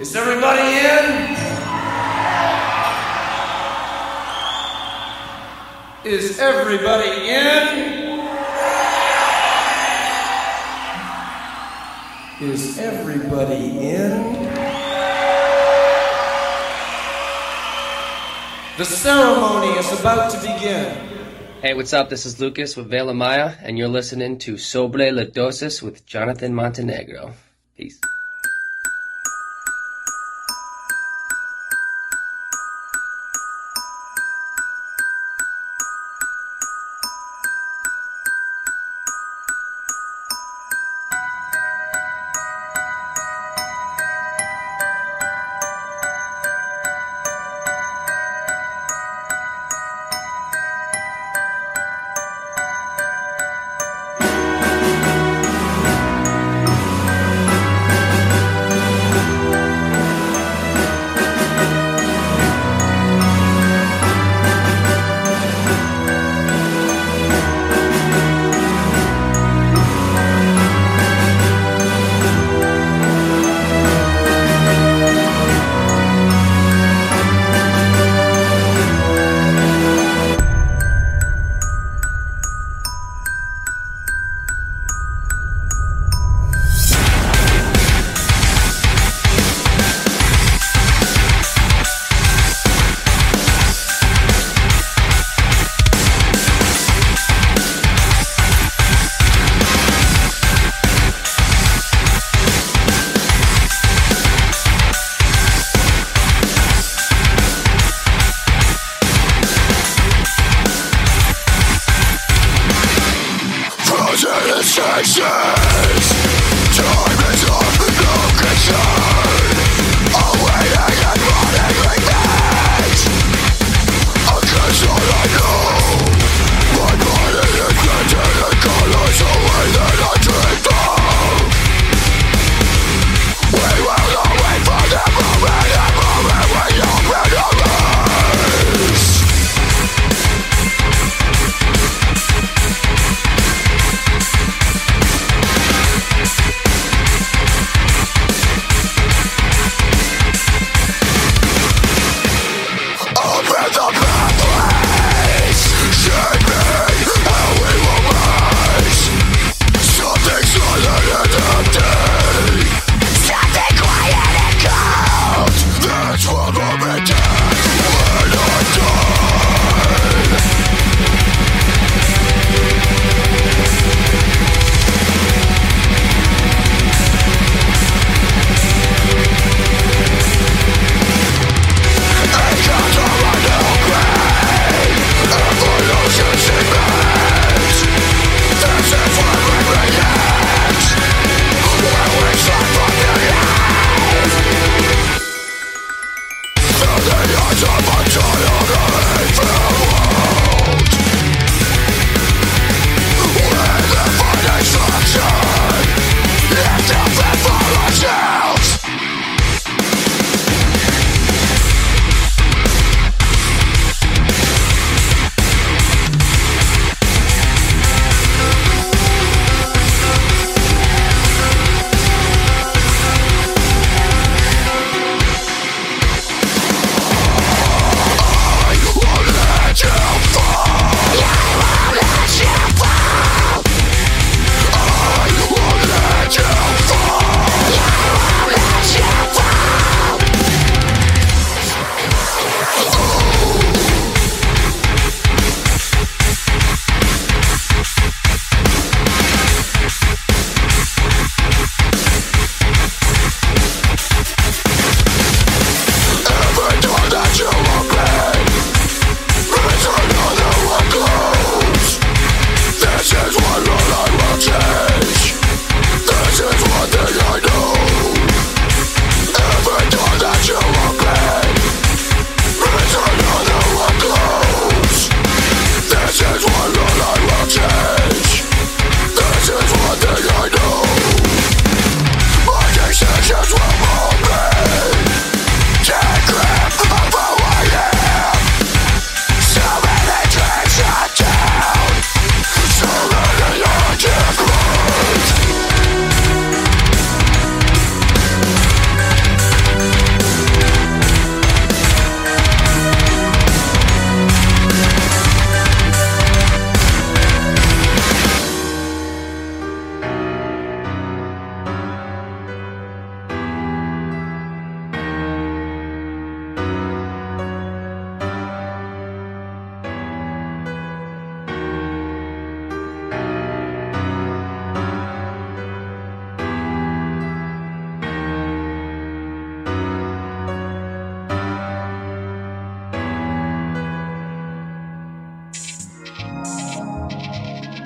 Is everybody in? Is everybody in? Is everybody in? The ceremony is about to begin. Hey, what's up? This is Lucas with Vela Maya, and you're listening to Sobre la Dosis with Jonathan Montenegro. Peace.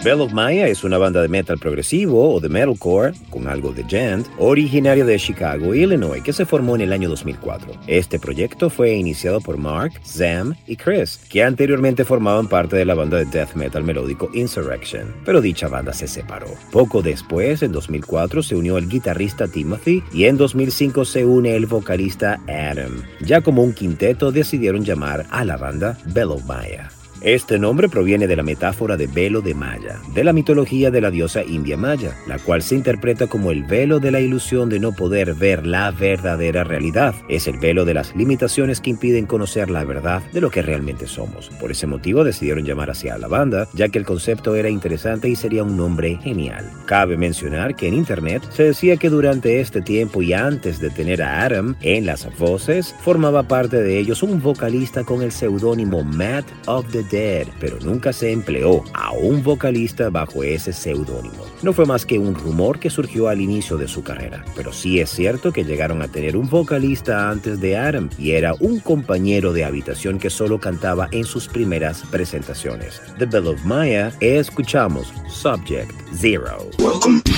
Bell of Maya es una banda de metal progresivo o de metalcore, con algo de gent, originaria de Chicago, Illinois, que se formó en el año 2004. Este proyecto fue iniciado por Mark, Zam y Chris, que anteriormente formaban parte de la banda de death metal melódico Insurrection, pero dicha banda se separó. Poco después, en 2004, se unió el guitarrista Timothy y en 2005 se une el vocalista Adam. Ya como un quinteto decidieron llamar a la banda Bell of Maya. Este nombre proviene de la metáfora de velo de Maya, de la mitología de la diosa india Maya, la cual se interpreta como el velo de la ilusión de no poder ver la verdadera realidad. Es el velo de las limitaciones que impiden conocer la verdad de lo que realmente somos. Por ese motivo decidieron llamar así a la banda, ya que el concepto era interesante y sería un nombre genial. Cabe mencionar que en internet se decía que durante este tiempo y antes de tener a Adam en las voces, formaba parte de ellos un vocalista con el seudónimo Matt of the Pero nunca se empleó a un vocalista bajo ese seudónimo. No fue más que un rumor que surgió al inicio de su carrera, pero sí es cierto que llegaron a tener un vocalista antes de Adam y era un compañero de habitación que solo cantaba en sus primeras presentaciones. The Bell of Maya, escuchamos Subject Zero. Welcome.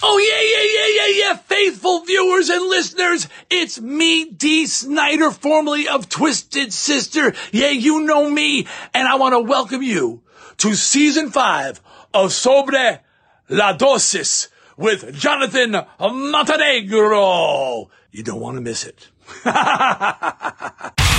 Oh yeah, yeah, yeah, yeah, yeah, faithful viewers and listeners, it's me, Dee Snyder, formerly of Twisted Sister. Yeah, you know me, and I want to welcome you to season five of Sobre la Dosis with Jonathan Montenegro. You don't want to miss it.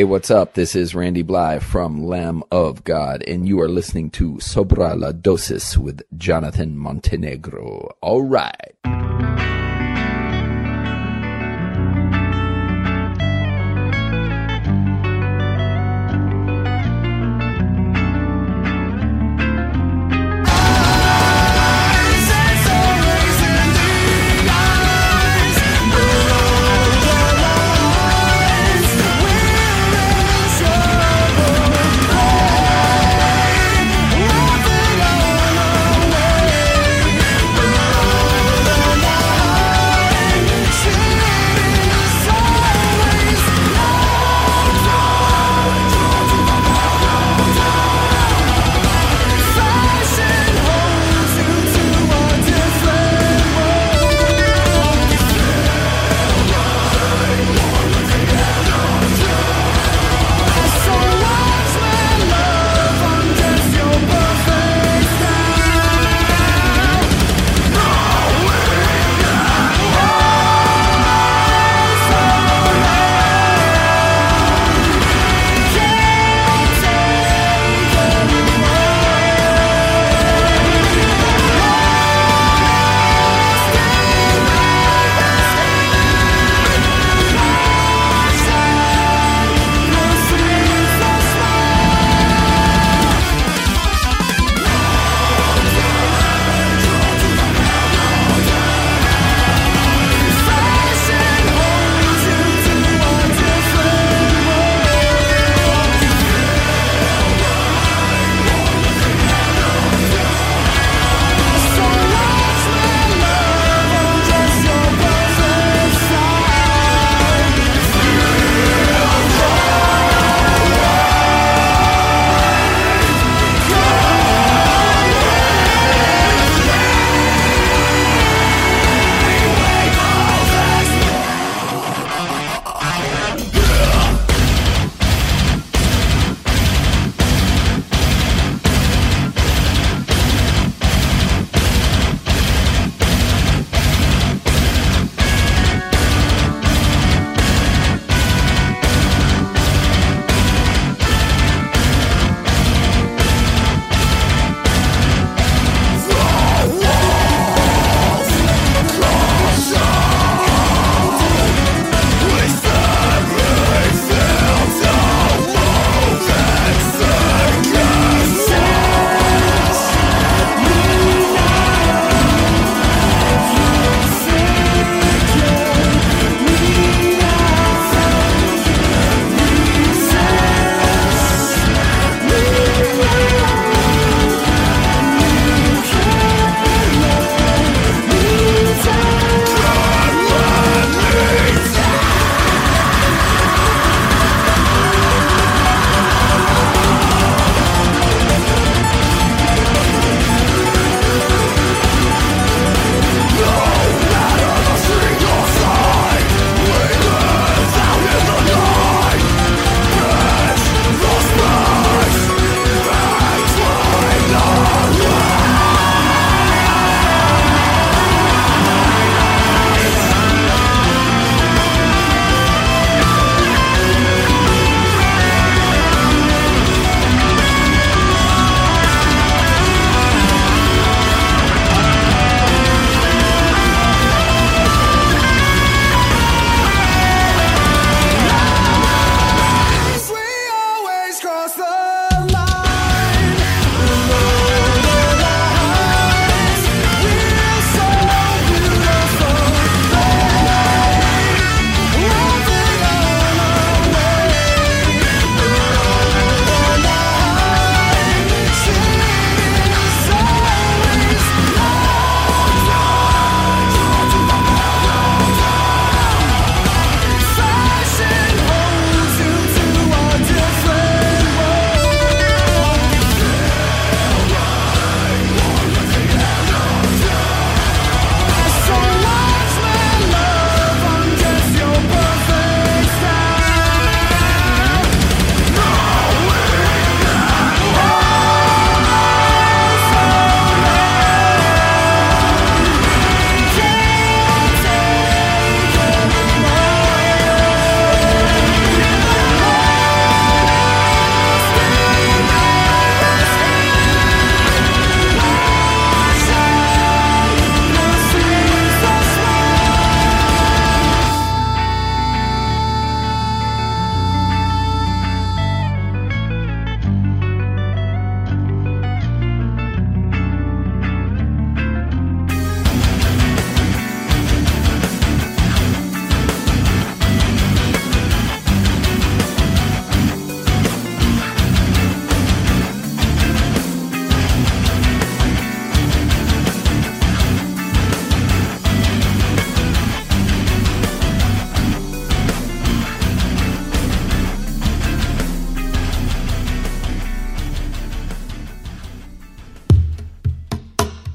Hey, what's up? This is Randy Bly from Lamb of God, and you are listening to Sobra la Dosis with Jonathan Montenegro. All right.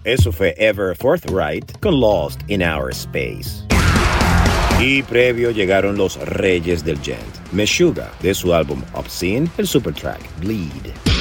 Eso fue Ever Forthright con Lost in Our Space. Y previo llegaron los reyes del gent, Meshuga, de su álbum Obscene, el supertrack Bleed.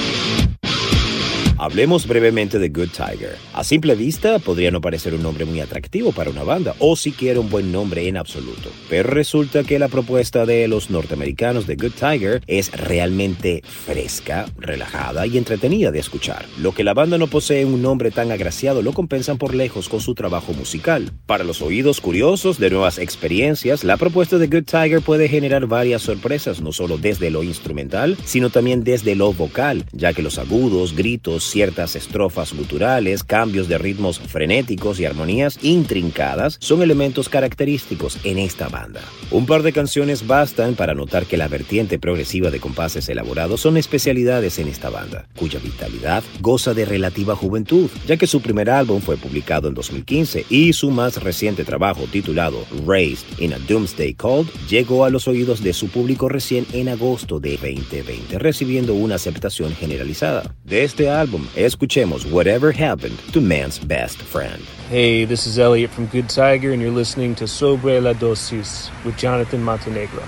Hablemos brevemente de Good Tiger. A simple vista podría no parecer un nombre muy atractivo para una banda, o siquiera un buen nombre en absoluto. Pero resulta que la propuesta de los norteamericanos de Good Tiger es realmente fresca, relajada y entretenida de escuchar. Lo que la banda no posee un nombre tan agraciado lo compensan por lejos con su trabajo musical. Para los oídos curiosos de nuevas experiencias, la propuesta de Good Tiger puede generar varias sorpresas, no solo desde lo instrumental, sino también desde lo vocal, ya que los agudos, gritos, ciertas estrofas guturales, cambios de ritmos frenéticos y armonías intrincadas son elementos característicos en esta banda. Un par de canciones bastan para notar que la vertiente progresiva de compases elaborados son especialidades en esta banda, cuya vitalidad goza de relativa juventud, ya que su primer álbum fue publicado en 2015 y su más reciente trabajo titulado Raised in a Doomsday Cold llegó a los oídos de su público recién en agosto de 2020, recibiendo una aceptación generalizada. De este álbum escuchemos Whatever Happened to Man's Best Friend. Hey, this is Elliot from Good Tiger, and you're listening to Sobre la Dosis with Jonathan Montenegro.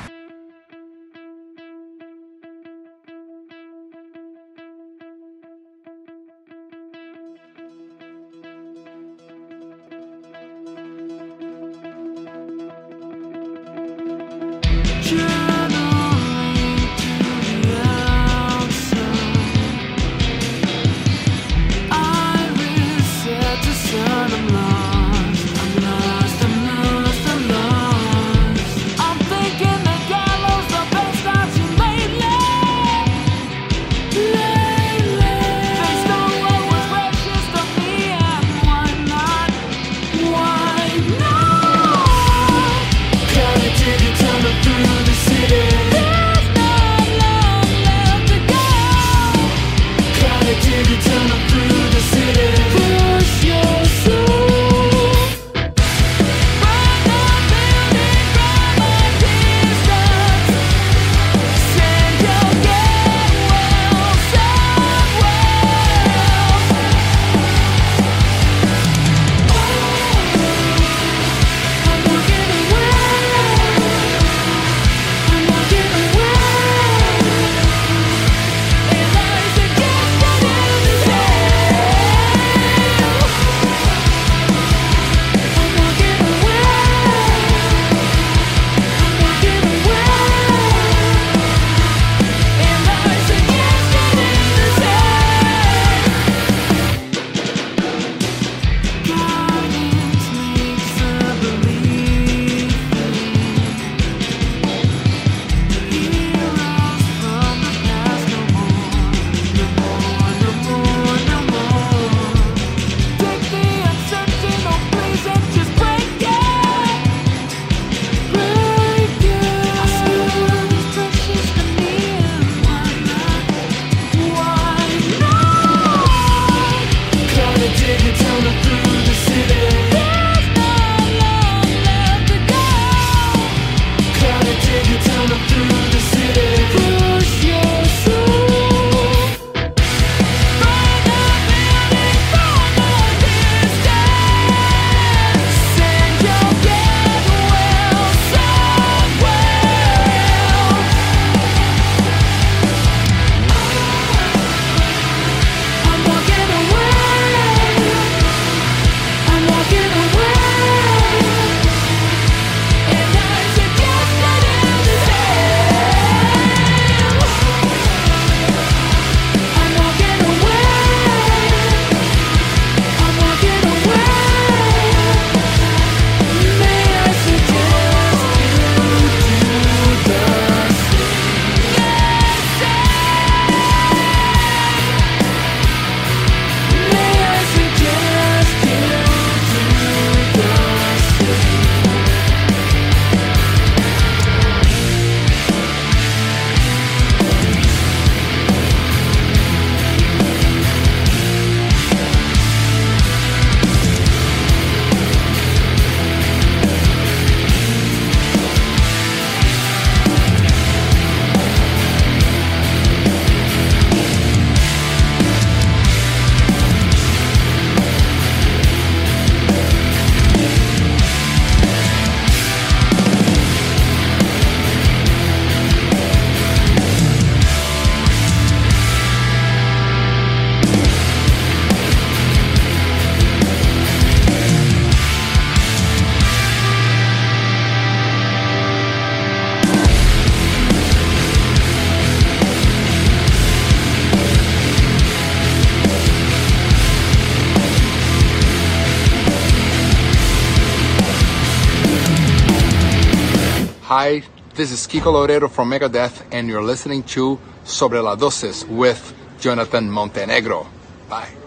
This is Kiko Laredo from Megadeth, and you're listening to Sobre la Dosis with Jonathan Montenegro. Bye.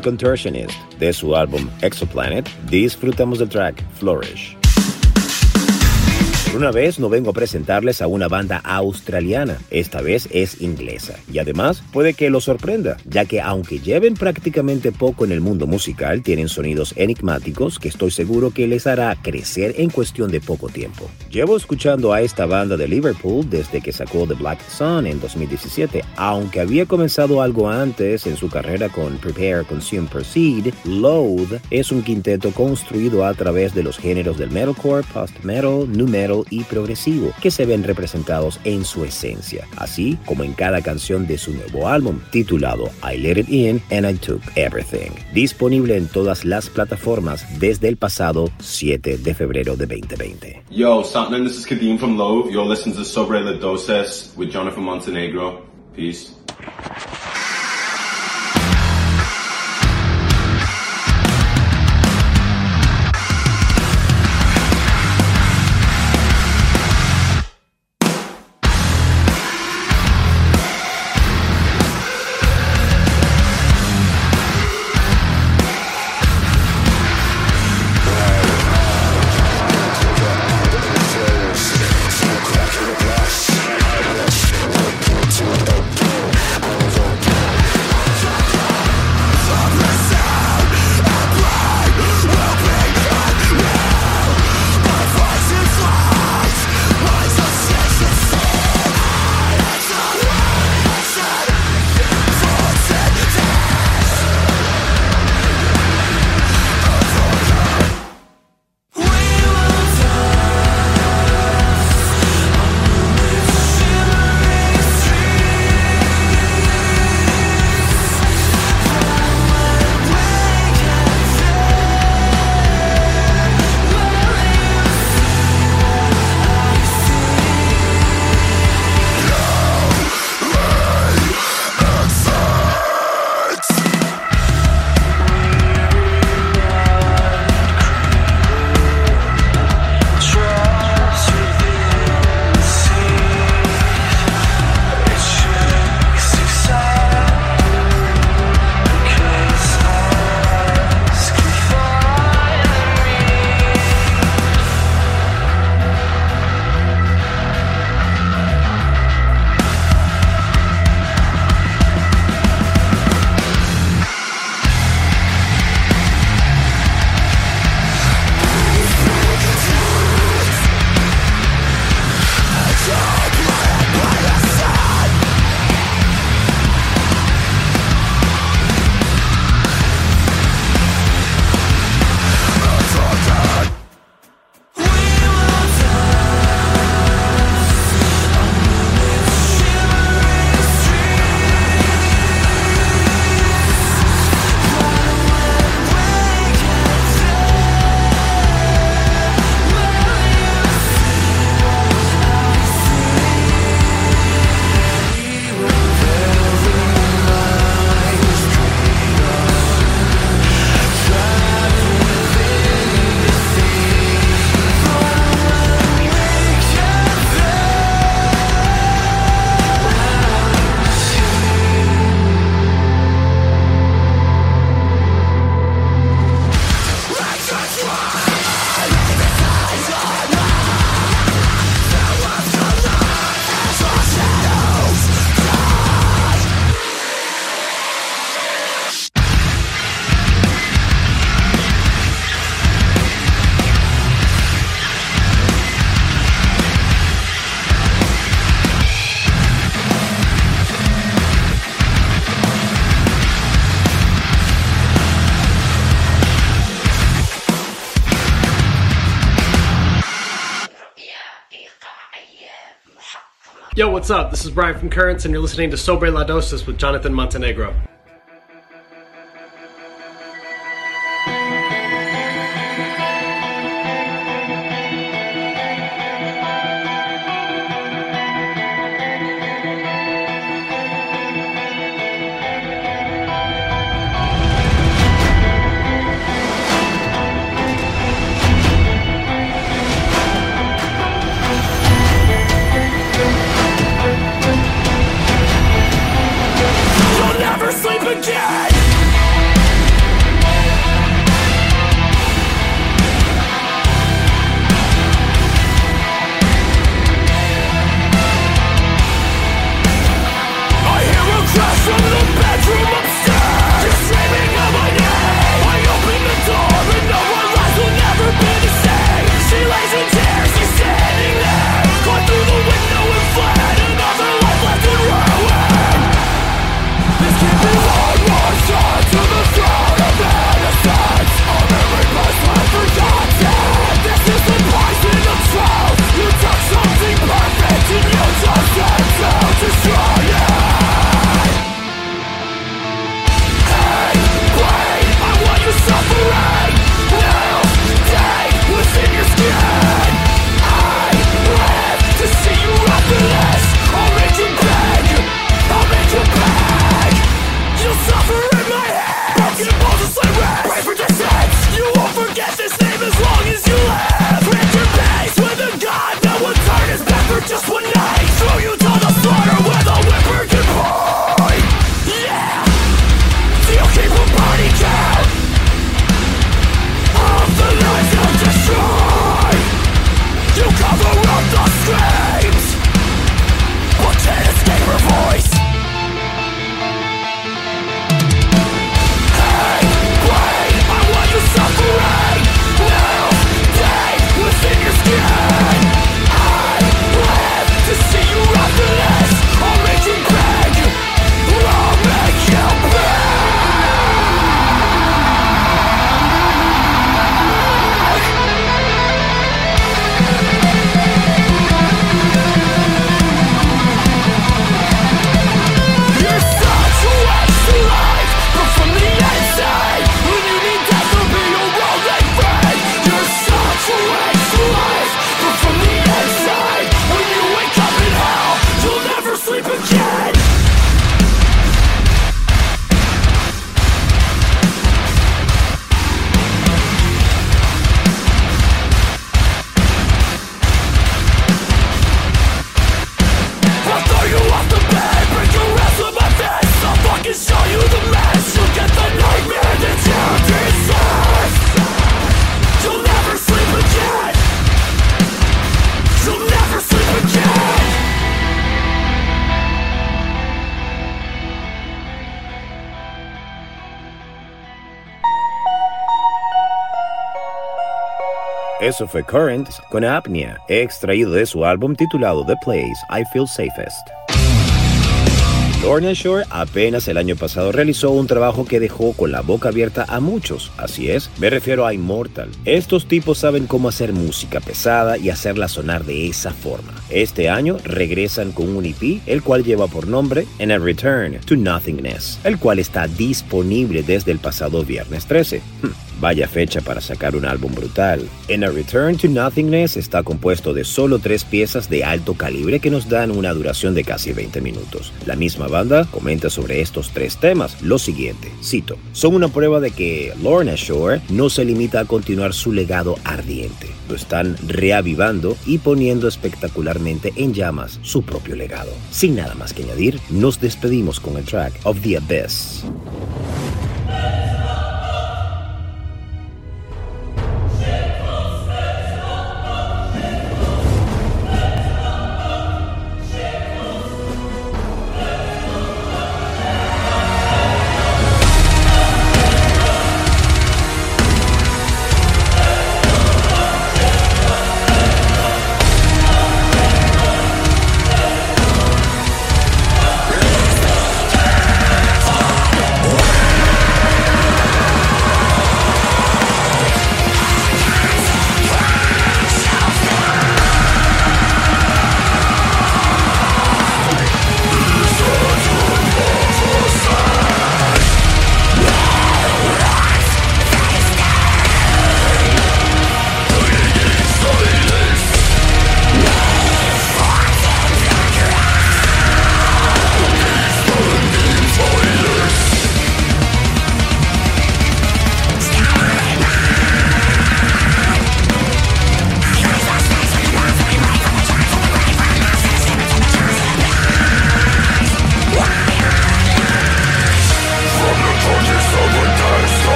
Contortionist. De su álbum Exoplanet, disfrutamos del track Flourish. Una vez no vengo a presentarles a una banda australiana, esta vez es inglesa. Y además puede que lo sorprenda, ya que aunque lleven prácticamente poco en el mundo musical, tienen sonidos enigmáticos que estoy seguro que les hará crecer en cuestión de poco tiempo. Llevo escuchando a esta banda de Liverpool desde que sacó The Black Sun en 2017, aunque había comenzado algo antes en su carrera con Prepare, Consume, Proceed, Load es un quinteto construido a través de los géneros del metalcore, post-metal, new metal y progresivo que se ven representados en su esencia, así como en cada canción de su nuevo álbum titulado I Let It In and I Took Everything, disponible en todas las plataformas desde el pasado 7 de febrero de 2020. Yo, Satnam, this is Kadeem from Low. You're listening to Sobre La Doses with Jonathan Montenegro. Peace. Yo, what's up? This is Brian from Currents, and you're listening to Sobre La Dosis with Jonathan Montenegro. Eso fue Current con Apnea, extraído de su álbum titulado The Place I Feel Safest. Lorna Shore apenas el año pasado realizó un trabajo que dejó con la boca abierta a muchos. Así es, me refiero a Immortal. Estos tipos saben cómo hacer música pesada y hacerla sonar de esa forma. Este año regresan con un EP, el cual lleva por nombre En a Return to Nothingness, el cual está disponible desde el pasado viernes 13. Vaya fecha para sacar un álbum brutal. En A Return to Nothingness está compuesto de solo tres piezas de alto calibre que nos dan una duración de casi 20 minutos. La misma banda comenta sobre estos tres temas lo siguiente, cito, son una prueba de que Lorna Shore no se limita a continuar su legado ardiente, lo están reavivando y poniendo espectacularmente en llamas su propio legado. Sin nada más que añadir, nos despedimos con el track Of the Abyss.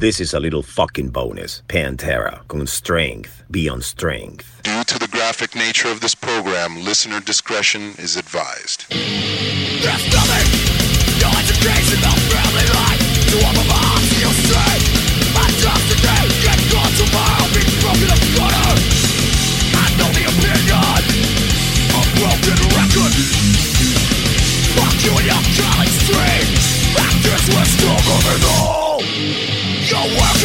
This is a little fucking bonus. Pantera con Strength Beyond Strength. Due to the graphic nature of this program, listener discretion is advised. There's nothing, no education, no family life. To all of us, you say, my job's today, get gone tomorrow, be broken up gutter. I know the opinion, a broken record. Fuck you and your college stream, actors were stronger than all. You're working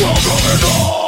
Welcome enough